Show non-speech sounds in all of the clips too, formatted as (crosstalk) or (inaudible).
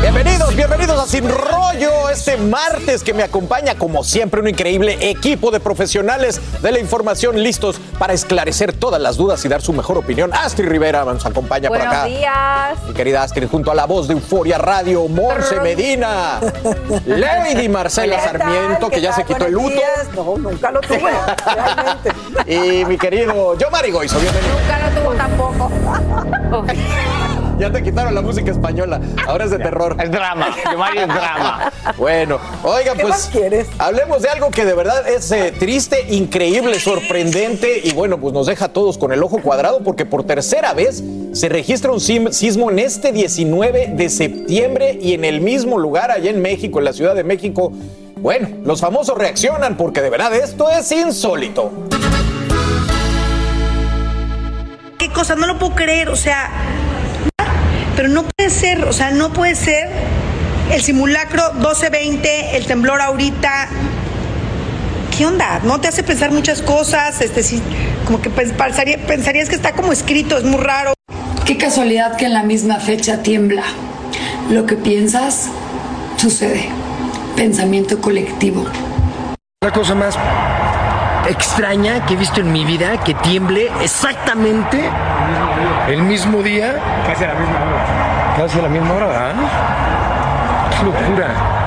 Bienvenidos, bienvenidos a Sin Rollo, este martes que me acompaña como siempre un increíble equipo de profesionales de la información listos para esclarecer todas las dudas y dar su mejor opinión. Astrid Rivera nos acompaña por acá. Buenos días. Mi querida Astrid, junto a la voz de Euforia Radio, Monse Medina, Lady Marcela. Sarmiento, que ¿Qué ya se quitó el luto. días. No, nunca lo tuve, realmente. (laughs) Y mi querido Yo Marigoizo, bienvenido. Nunca lo tuvo tampoco. Ya te quitaron la música española, ahora es de terror. Es drama, que Mario es drama. (laughs) Bueno, oiga, ¿Qué pues más quieres? hablemos de algo que de verdad es eh, triste, increíble, sorprendente y bueno, pues nos deja a todos con el ojo cuadrado porque por tercera vez se registra un sismo en este 19 de septiembre y en el mismo lugar allá en México, en la Ciudad de México. Bueno, los famosos reaccionan porque de verdad esto es insólito. qué cosa, no lo puedo creer, o sea, pero no puede ser, o sea, no puede ser el simulacro 1220, el temblor ahorita. ¿Qué onda? ¿No te hace pensar muchas cosas? Este sí, como que pens- pensaría- pensarías que está como escrito, es muy raro. Qué casualidad que en la misma fecha tiembla. Lo que piensas sucede. Pensamiento colectivo. La cosa más extraña que he visto en mi vida, que tiemble exactamente el mismo día. Casi a la misma hora. Casi a la misma hora, ¿verdad? Qué locura.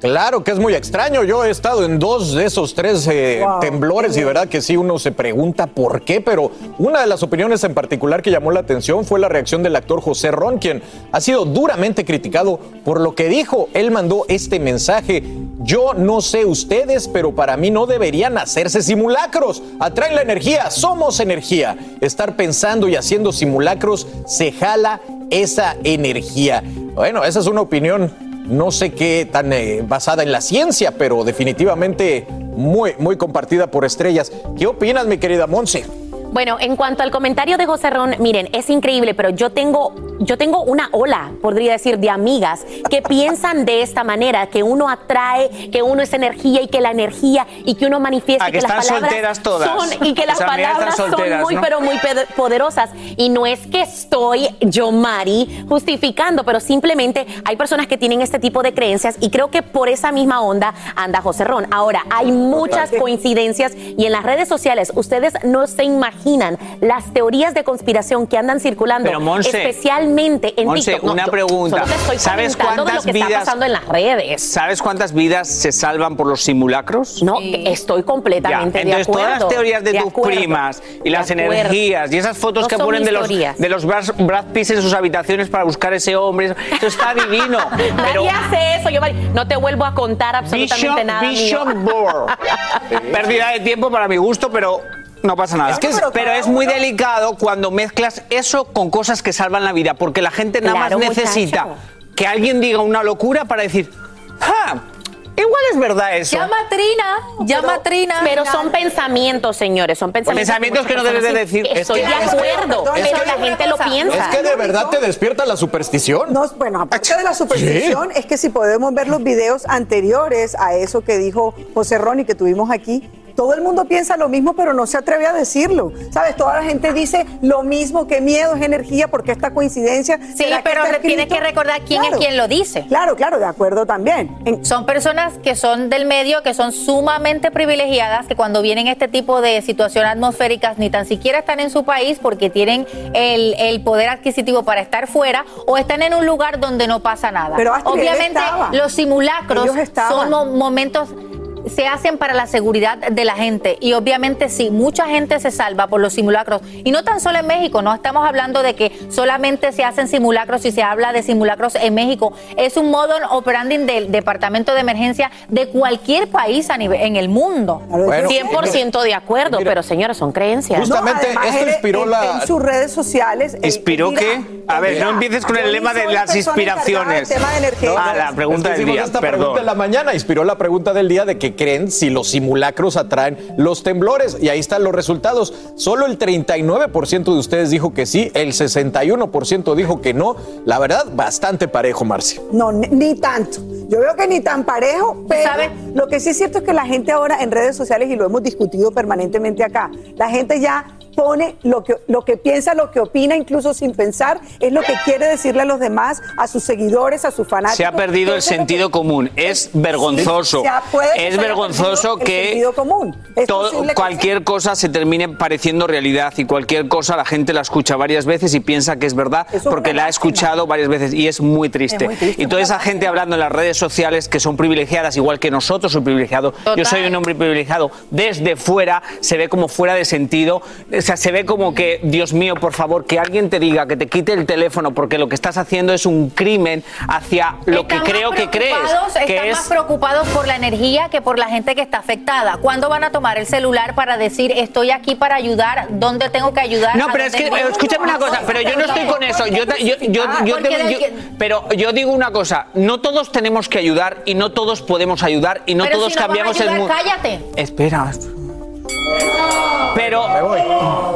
Claro que es muy extraño. Yo he estado en dos de esos tres eh, Wow. temblores y de verdad que sí uno se pregunta por qué, pero una de las opiniones en particular que llamó la atención fue la reacción del actor José Ron, quien ha sido duramente criticado por lo que dijo. Él mandó este mensaje. Yo no sé ustedes, pero para mí no deberían hacerse simulacros. Atraen la energía, somos energía. Estar pensando y haciendo simulacros se jala esa energía. Bueno, esa es una opinión no sé qué tan eh, basada en la ciencia, pero definitivamente muy, muy compartida por estrellas. ¿Qué opinas, mi querida Monse? Bueno, en cuanto al comentario de José Ron, miren, es increíble, pero yo tengo, yo tengo una ola, podría decir, de amigas que piensan de esta manera, que uno atrae, que uno es energía y que la energía y que uno manifiesta Ah, y que que las están palabras solteras todas. son y que las palabras están son muy ¿no? pero muy poderosas y no es que estoy yo Mari justificando, pero simplemente hay personas que tienen este tipo de creencias y creo que por esa misma onda anda José Ron. Ahora, hay muchas coincidencias y en las redes sociales ustedes no se imaginan las teorías de conspiración que andan circulando, Pero, Monse, especialmente en Monse, TikTok. No, una yo pregunta. estoy ¿Sabes de lo cuántas que está vidas- pasando en las redes. ¿Sabes cuántas vidas se salvan por los simulacros? No, estoy Ya, completamente de Entonces, acuerdo. todas las teorías de, tus acuerdo, primas y de las acuerdo. energías y esas fotos No que ponen de los, de los Brad, Brad Pitts en sus habitaciones para buscar ese hombre, eso está divino. (laughs) Pero Nadie hace eso, yo no te vuelvo a contar absolutamente Vision, nada Vision mío. Board. (laughs) Pérdida de tiempo para mi gusto, pero no pasa nada. Es que es- pero, pero es muy delicado cuando mezclas eso con cosas que salvan la vida, porque la gente nada Claro, más necesita muchacho. que alguien diga una locura para decir, ah, igual es verdad eso. Llama a Trina, llama a Trina. Pero son pensamientos, señores, son pensamientos. Pensamientos que no debes de decir. Estoy Es de que- acuerdo, es que- pero la gente lo piensa. Es que de verdad te despierta la superstición. No, bueno, aparte de la superstición, es que si podemos ver los videos anteriores a eso que dijo José Ron y que tuvimos aquí, todo el mundo piensa lo mismo, pero no se atreve a decirlo. ¿Sabes? Toda la gente dice lo mismo, que miedo es energía, porque esta coincidencia. Sí, pero tienes que recordar quién es quien lo dice. Claro, claro, de acuerdo también. Son personas que son del medio, que son sumamente privilegiadas, que cuando vienen este tipo de situaciones atmosféricas ni tan siquiera están en su país porque tienen el, el poder adquisitivo para estar fuera o están en un lugar donde no pasa nada. Pero Obviamente los simulacros son mo- momentos se hacen para la seguridad de la gente y obviamente sí, mucha gente se salva por los simulacros y no tan solo en México, no estamos hablando de que solamente se hacen simulacros y se habla de simulacros en México, es un modo operandi del departamento de emergencia de cualquier país a nivel, en el mundo. Bueno, 100% de acuerdo, pero señores, son creencias. Justamente esto inspiró en- la... En sus redes sociales. ¿Inspiró mira, qué? A ver, mira, no empieces con el lema de las inspiraciones. tema de energía. Ah, la pregunta Es que del día, esta perdón. pregunta en la mañana inspiró la pregunta del día de que creen si los simulacros atraen los temblores. Y ahí están los resultados. Solo el 39% de ustedes dijo que sí, el 61% dijo que no. La verdad, bastante parejo, Marcia. No, ni, ni tanto. Yo veo que ni tan parejo, pero lo que sí es cierto es que la gente ahora en redes sociales, y lo hemos discutido permanentemente acá, la gente ya pone lo que, lo que piensa, lo que opina, incluso sin pensar, es lo que quiere decirle a los demás, a sus seguidores, a sus fanáticos. Se ha perdido el que- sentido común. Es vergonzoso. Es vergonzoso que sentido común. Es todo- posible que cualquier cosa se termine pareciendo realidad y cualquier cosa la gente la escucha varias veces y piensa que es verdad es porque la ha escuchado varias veces y es muy triste. Es muy triste, y toda esa gente hablando en las redes sociales que son privilegiadas igual que nosotros soy privilegiado. Yo soy un hombre privilegiado. Desde fuera se ve como fuera de sentido. Sea, se ve como que, Dios mío, por favor, que alguien te diga que te quite el teléfono porque lo que estás haciendo es un crimen hacia lo que Están más creo que crees. Que están es más preocupados por la energía que por la gente que está afectada. ¿Cuándo van a tomar el celular para decir estoy aquí para ayudar? ¿Dónde tengo que ayudar? No, ¿A pero es que, escúchame una cosa, pero yo no estoy con eso. Yo, yo, yo- Ah, yo que- pero yo digo una cosa, no todos tenemos que ayudar y no todos podemos ayudar y no Pero todos si no cambiamos el ayudar, mundo. cállate. Espera. Pero. Me voy,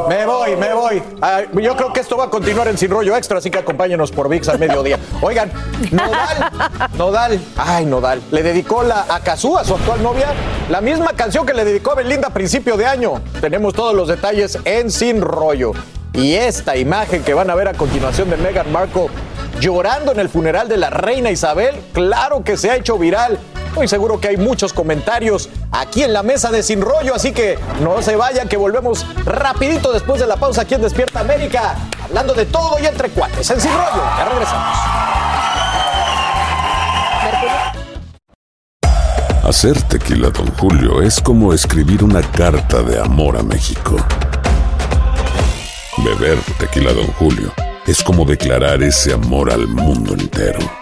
me voy, me voy. Ah, yo creo que esto va a continuar en Sin Rollo Extra, así que acompáñenos por VIX al mediodía. Oigan, Nodal, Nodal, ay, Nodal, le dedicó la, a a su actual novia, la misma canción que le dedicó a Belinda a principio de año. Tenemos todos los detalles en Sin Rollo. Y esta imagen que van a ver a continuación de Meghan Markle llorando en el funeral de la reina Isabel, claro que se ha hecho viral. Estoy seguro que hay muchos comentarios aquí en la mesa de Sin Rollo, así que no se vayan, que volvemos rapidito después de la pausa aquí en Despierta América, hablando de todo y entre cuates en Sin Rollo. Ya regresamos. Hacer tequila, Don Julio, es como escribir una carta de amor a México. Beber tequila, Don Julio, es como declarar ese amor al mundo entero.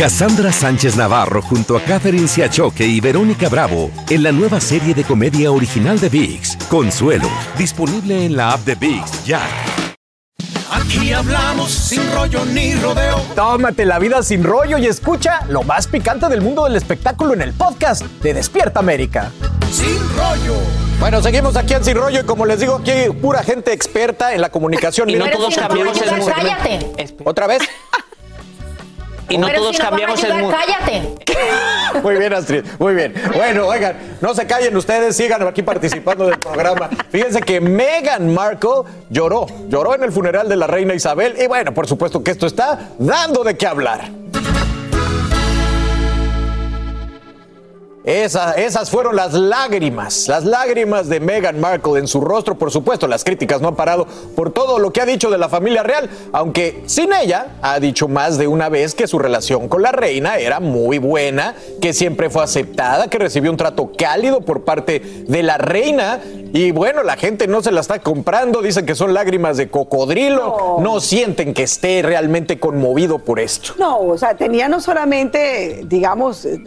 Cassandra Sánchez Navarro junto a Catherine Siachoque y Verónica Bravo en la nueva serie de comedia original de VIX, Consuelo, disponible en la app de VIX ya. Aquí hablamos sin rollo ni rodeo. Tómate la vida sin rollo y escucha lo más picante del mundo del espectáculo en el podcast de Despierta América. Sin rollo. Bueno, seguimos aquí en Sin Rollo y como les digo, aquí hay pura gente experta en la comunicación. Y no todos cambiamos el cállate. ¿Otra vez? Y no Pero todos si cambiamos el mundo. Cállate. (laughs) Muy bien, Astrid, muy bien. Bueno, oigan, no se callen ustedes, sigan aquí participando del programa. Fíjense que Meghan Markle lloró, lloró en el funeral de la reina Isabel y bueno, por supuesto que esto está dando de qué hablar. Esa- esas fueron las lágrimas, las lágrimas de Meghan Markle en su rostro. Por supuesto, las críticas no han parado por todo lo que ha dicho de la familia real, aunque sin ella ha dicho más de una vez que su relación con la reina era muy buena, que siempre fue aceptada, que recibió un trato cálido por parte de la reina. Y bueno, la gente no se la está comprando, dicen que son lágrimas de cocodrilo, no sienten que esté realmente conmovido por esto. No, o sea, tenía no solamente, digamos, eh,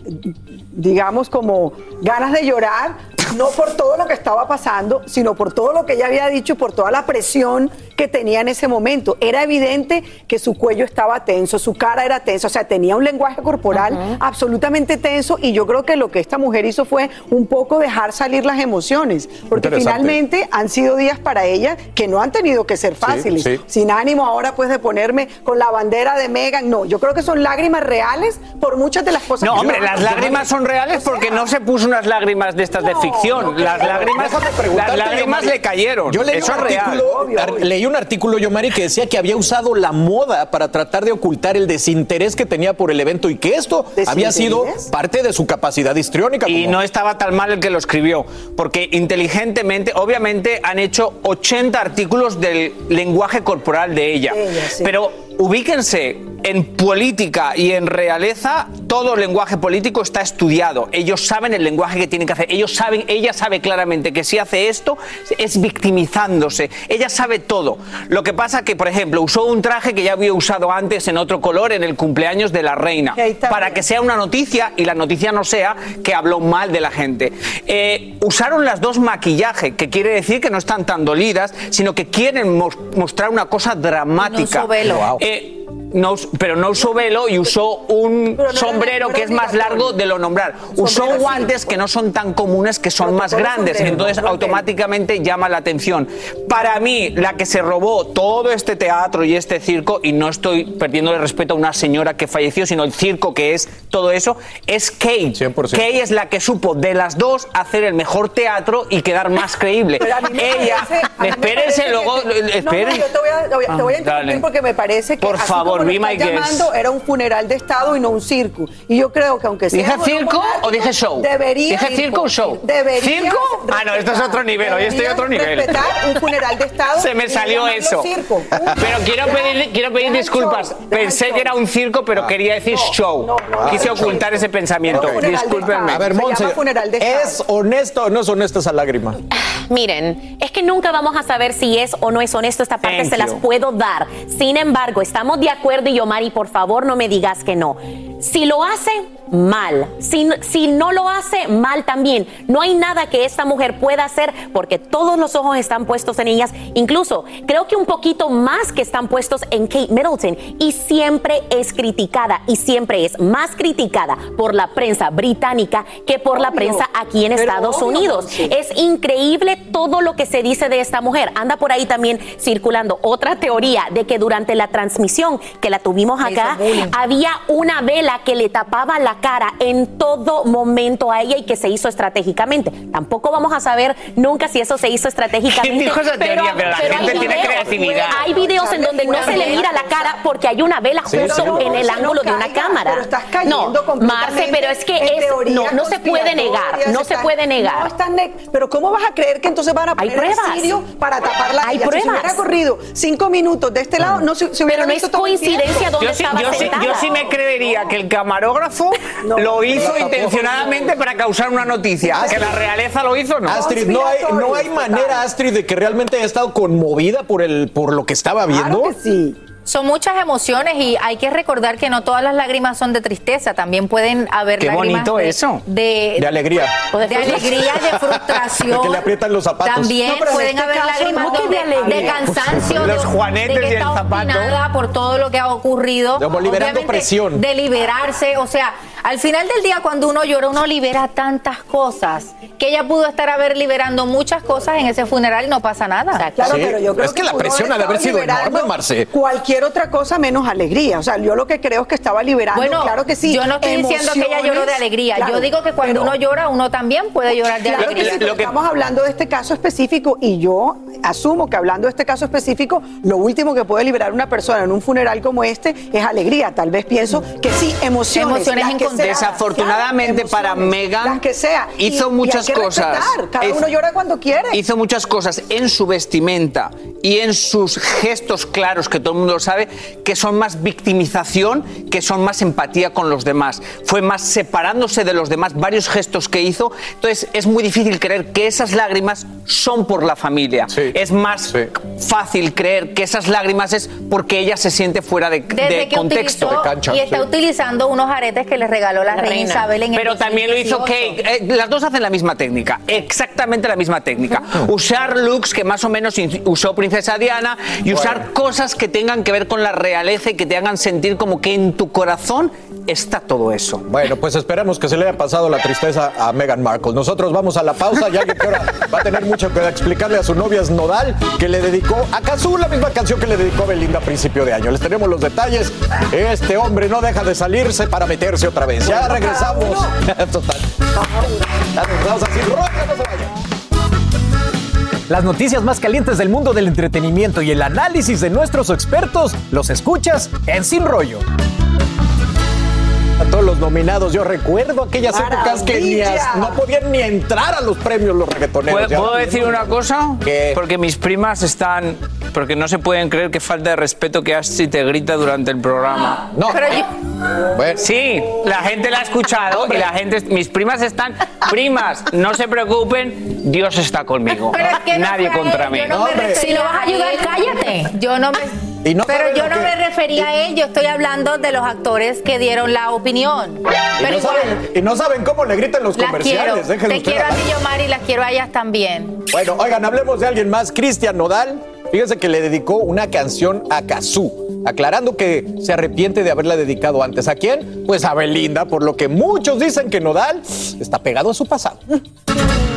digamos como ganas de llorar, no por todo lo que estaba pasando, sino por todo lo que ella había dicho y por toda la presión que tenía en ese momento. Era evidente que su cuello estaba tenso, su cara era tensa, o sea, tenía un lenguaje corporal absolutamente tenso y yo creo que lo que esta mujer hizo fue un poco dejar salir las emociones, porque finalmente han sido días para ella que no han tenido que ser fáciles. sí. Sin ánimo ahora pues de ponerme con la bandera de Megan, no, yo creo que son lágrimas reales por muchas de las cosas No, que hombre, yo- las lágrimas son reales porque no se puso unas lágrimas de estas de ficción. Las lágrimas, las le cayeron. Yo leí Eso un es real. artículo, ar- leí un artículo, Yomari, que decía que había usado la moda para tratar de ocultar el desinterés que tenía por el evento y que esto había sido parte de su capacidad histriónica. Y como- no estaba tan mal el que lo escribió, porque inteligentemente, obviamente, han hecho 80 artículos del lenguaje corporal de ella. De ella, sí. Pero ubíquense, en política y en realeza, todo el lenguaje político está estudiado. Ellos saben el lenguaje que tienen que hacer. Ellos saben, ella sabe claramente que si hace esto, es victimizándose. Ella sabe todo. Lo que pasa que, por ejemplo, usó un traje que ya había usado antes en otro color en el cumpleaños de la reina. Para que sea una noticia y la noticia no sea que habló mal de la gente. Eh, usaron las dos maquillaje, que quiere decir que no están tan dolidas, sino que quieren mos- mostrar una cosa dramática. Wow. Eh, che no pero no usó velo y usó un sombrero que es más largo de lo nombrar. Usó guantes que no son tan comunes, que son más grandes. Entonces automáticamente llama la atención. Para mí, la que se robó todo este teatro y este circo, y no estoy perdiendo el respeto a una señora que falleció, sino el circo que es todo eso, es Kate. Kate es la que supo de las dos hacer el mejor teatro y quedar más creíble. Pero a mí me Ella, parece- a mí me espérense, luego, No, no, yo te voy a, te voy Ah, interrumpir dale. porque me parece que Por favor, lo be my guest. llamando, era un funeral de Estado y no un circo. Y yo creo que aunque sea ¿Dije circo o dije show? Debería ¿Dije circo o show? Deberías ¿Circo? Ah, no, esto es otro nivel, hoy estoy a otro nivel. respetar un funeral de Estado. Se me salió eso. circo. (laughs) Pero quiero pedir, quiero pedir disculpas. Pensé que era un circo, pero quería decir show. Quise ocultar ese pensamiento. Discúlpenme. A ver, Monse, ¿es honesta o no es honesta esa lágrima? Miren, es que nunca vamos a saber si es o no es honesto. Esta parte Thank se las you. puedo dar. Sin embargo, estamos de acuerdo y Omari, por favor, no me digas que no. Si lo hace, mal. Si, si no lo hace, mal también. No hay nada que esta mujer pueda hacer porque todos los ojos están puestos en ellas. Incluso creo que un poquito más que están puestos en Kate Middleton. Y siempre es criticada y siempre es más criticada por la prensa británica que por la prensa aquí en Estados obvio, Unidos. Es increíble todo lo que se dice de esta mujer. Anda por ahí también circulando otra teoría de que durante la transmisión que la tuvimos acá, había una vela que le tapaba la cara en todo momento a ella y que se hizo estratégicamente. Tampoco vamos a saber nunca si eso se hizo estratégicamente. ¿Quién dijo esa teoría? Pero la hay gente tiene videos- creatividad. Hay videos en donde no se le mira la cara porque hay una vela Sí, justo pero en el no ángulo de una cámara. pero estás cayendo no, Marce, pero es que es, no, no se puede negar, no se puede negar. no estás ne- pero ¿cómo vas a creer que entonces van a Hay poner el pruebas. sirio para tapar la Hay villa? Si se pruebas. hubiera corrido cinco minutos de este lado, no se, se hubiera Pero no visto es coincidencia dónde Yo sí, estaba yo, sí, sentada. yo sí me creería que el camarógrafo lo hizo intencionadamente para causar una noticia. Que la realeza lo hizo, no. Astrid, no hay, no hay manera, Astrid, de que realmente haya estado conmovida por, el, por lo que estaba viendo. sí. Son muchas emociones y hay que recordar que no todas las lágrimas son de tristeza, también pueden haber Qué lágrimas bonito de, eso. de, De alegría. de alegría, de frustración. (laughs) De que le aprietan los zapatos. También No, pueden este haber lágrimas ¿no? que de de, cansancio, Los de, juanetes de que y el está zapato. por todo lo que ha ocurrido. Como liberando presión. De liberarse, o sea, al final del día cuando uno llora, uno libera tantas cosas que ella pudo estar a ver liberando muchas cosas en ese funeral y no pasa nada. Claro, pero yo creo es que la presión ha de haber sido enorme, Marce. Cualquier otra cosa menos alegría. O sea, yo lo que creo es que estaba liberando, Bueno, claro que sí. yo no estoy diciendo que ella lloró de alegría. Claro, yo digo que cuando pero- uno llora, uno también puede llorar de Claro que alegría. sí, pero estamos hablando de este caso específico y yo asumo que hablando de este caso específico, lo último que puede liberar una persona en un funeral como este es alegría. Tal vez pienso que sí, emociones. Emociones encontradas. sean. Desafortunadamente Claro, para emociones, Meghan, las que sea. Y- hizo y hay muchas que cosas. respetar. Cada Hizo- uno llora cuando quiere. Hizo muchas cosas en su vestimenta y en sus gestos claros, que todo el mundo lo sabe, que son más victimización, que son más empatía con los demás. Fue más separándose de los demás, varios gestos que hizo. Entonces es muy difícil creer que esas lágrimas son por la familia. Es más fácil creer que esas lágrimas es porque ella se siente fuera de, Desde de que contexto. utilizó y está utilizando unos aretes que le regaló la, reina, Isabel en el Pero también lo hizo 2018. Kate. Eh, las dos hacen la misma técnica, exactamente la misma técnica. Usar looks que más o menos usó Princesa Diana y usar cosas que tengan que ver con la realeza y que te hagan sentir como que en tu corazón está todo eso. Bueno, pues esperemos que se le haya pasado la tristeza a Meghan Markle. Nosotros vamos a la pausa, ya que ahora va a tener mucho que explicarle a su novia Snodal, que le dedicó a Cazú la misma canción que le dedicó Belinda a principio de año. Les tenemos los detalles. Este hombre no deja de salirse para meterse otra vez. Ya regresamos. (laughs) Total. Ya regresamos así. No se vaya. Las noticias más calientes del mundo del entretenimiento y el análisis de nuestros expertos los escuchas en Sin Rollo. A todos los nominados, yo recuerdo aquellas épocas que ni as- Maravilla. no podían ni entrar a los premios los reggaetoneros. ¿Puedo, puedo no decir una cosa? Porque mis primas están... Porque no se pueden creer qué falta de respeto que Astrid te grita durante el programa. No. Sí, la gente la ha escuchado y la gente... Mis primas están... Primas, no se preocupen, Dios está conmigo. Pero es que no Nadie a contra él, mí. yo no Si lo vas a ayudar, cállate. Yo no me. Y no pero yo no que- me refería a él, yo estoy hablando de los actores que dieron la opinión. Y Pero no, igual, saben, y no saben cómo le gritan los las quiero. comerciales. déjenlo Te quiero a ti, Yomari, y las quiero a ellas también. Bueno, oigan, hablemos de alguien más, Cristian Nodal. Fíjense que le dedicó una canción a Kazú, aclarando que se arrepiente de haberla dedicado antes. ¿A quién? Pues a Belinda, por lo que muchos dicen que Nodal está pegado a su pasado. (laughs)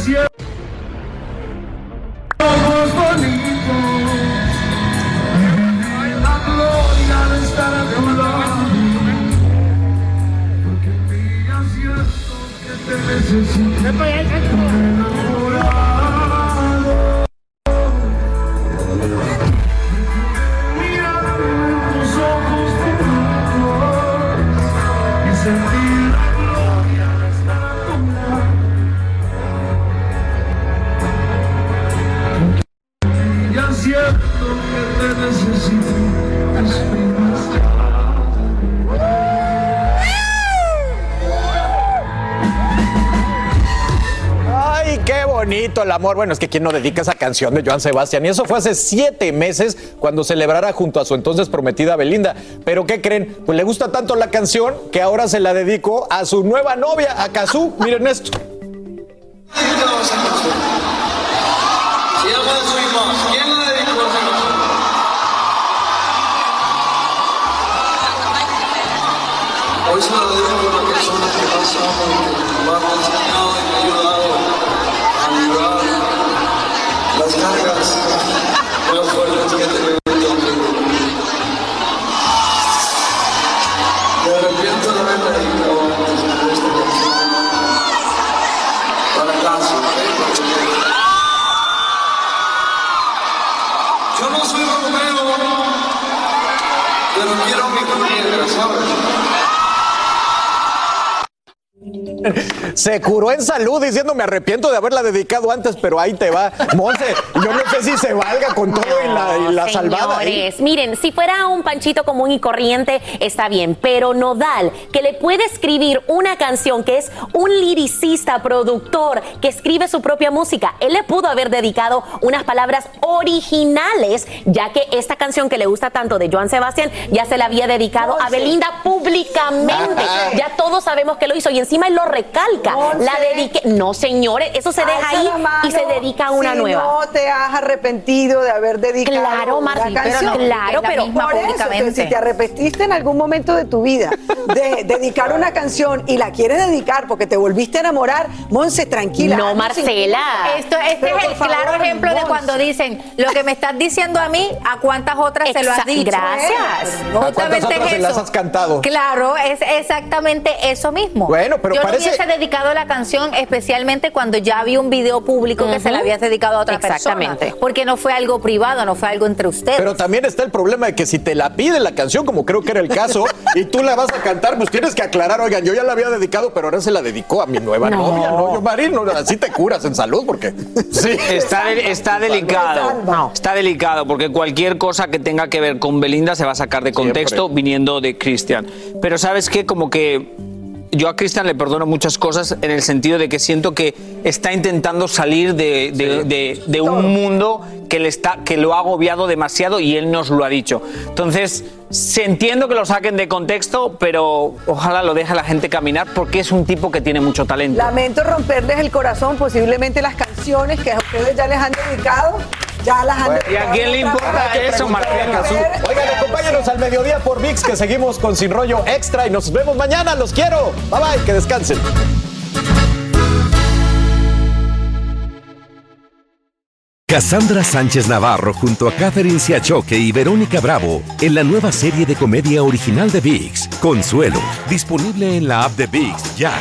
Ojos bonitos, la gloria de estar a tu lado, porque en mí ya siento que te necesito. Qué bonito el amor. Bueno, es que quién no dedica esa canción de Joan Sebastián. Y eso fue hace siete meses cuando celebrara junto a su entonces prometida Belinda. Pero ¿qué creen? Pues le gusta tanto la canción que ahora se la dedicó a su nueva novia, a Kazú. Miren esto. Hoy se la dedico a una persona que pasa Me arrepiento de. Para caso, Yo no soy Romeo, pero quiero mi Julieta, ¿sabes? Se curó en salud diciendo me arrepiento de haberla dedicado antes, pero ahí te va. Monse, yo no sé si se valga con todo y la, y la salvada. ¿eh? Miren, si fuera un panchito común y corriente, está bien, pero Nodal, que le puede escribir una canción, que es un liricista, productor, que escribe su propia música, él le pudo haber dedicado unas palabras originales, ya que esta canción que le gusta tanto de Joan Sebastián ya se la había dedicado a Belinda públicamente. Ajá. Ya todos sabemos que lo hizo y encima él lo recalca. La dediqué. No, señores, eso se deja ahí mano y se dedica a una si nueva. no te has arrepentido de haber dedicado Claro, una Martín, pero canción. no, claro, pero- Por eso, si te arrepentiste en algún momento de tu vida de (laughs) dedicar una canción y la quieres dedicar porque te volviste a enamorar, Monse, tranquila. No, Marcela. Esto, este Pero, es el favor, claro ejemplo de cuando dicen lo que me estás diciendo a mí, a cuántas otras se lo has dicho. gracias. ¿A cuántas Justamente otras es se las eso. has cantado? Claro, es exactamente eso mismo. Bueno, pero Yo parece- hubiese dedicado la canción especialmente cuando ya había un video público que se la habías dedicado a otra Exactamente. persona. Porque no fue algo privado, no fue algo entre ustedes. Pero también está el problema de que si te la pide la canción, como creo que era el caso, (laughs) y tú la vas a cantar, pues tienes que aclarar, oigan, yo ya la había dedicado, pero ahora se la dedicó a mi nueva No. novia, ¿no? Yo, Marín, no, así te curas en salud, porque (laughs) sí. Está, de- está delicado. Está delicado porque cualquier cosa que tenga que ver con Belinda se va a sacar de contexto viniendo de Cristian. Pero sabes qué, como que yo a Cristian le perdono muchas cosas en el sentido de que siento que está intentando salir de, de- de- de un mundo que, le está, que lo ha agobiado demasiado y él nos lo ha dicho. Entonces, se entiendo que lo saquen de contexto, pero ojalá lo deje la gente caminar porque es un tipo que tiene mucho talento. Lamento romperles el corazón, posiblemente las canciones que a ustedes ya les han dedicado, ya las han Bueno, dedicado. ¿y a quién le importa eso, Marcela Cazú? Oigan, acompáñanos al mediodía por VIX, que seguimos con Sin Rollo Extra y nos vemos mañana. Los quiero. Bye bye, que descansen. Cassandra Sánchez Navarro junto a Catherine Siachoque y Verónica Bravo en la nueva serie de comedia original de VIX, Consuelo, disponible en la app de VIX ya.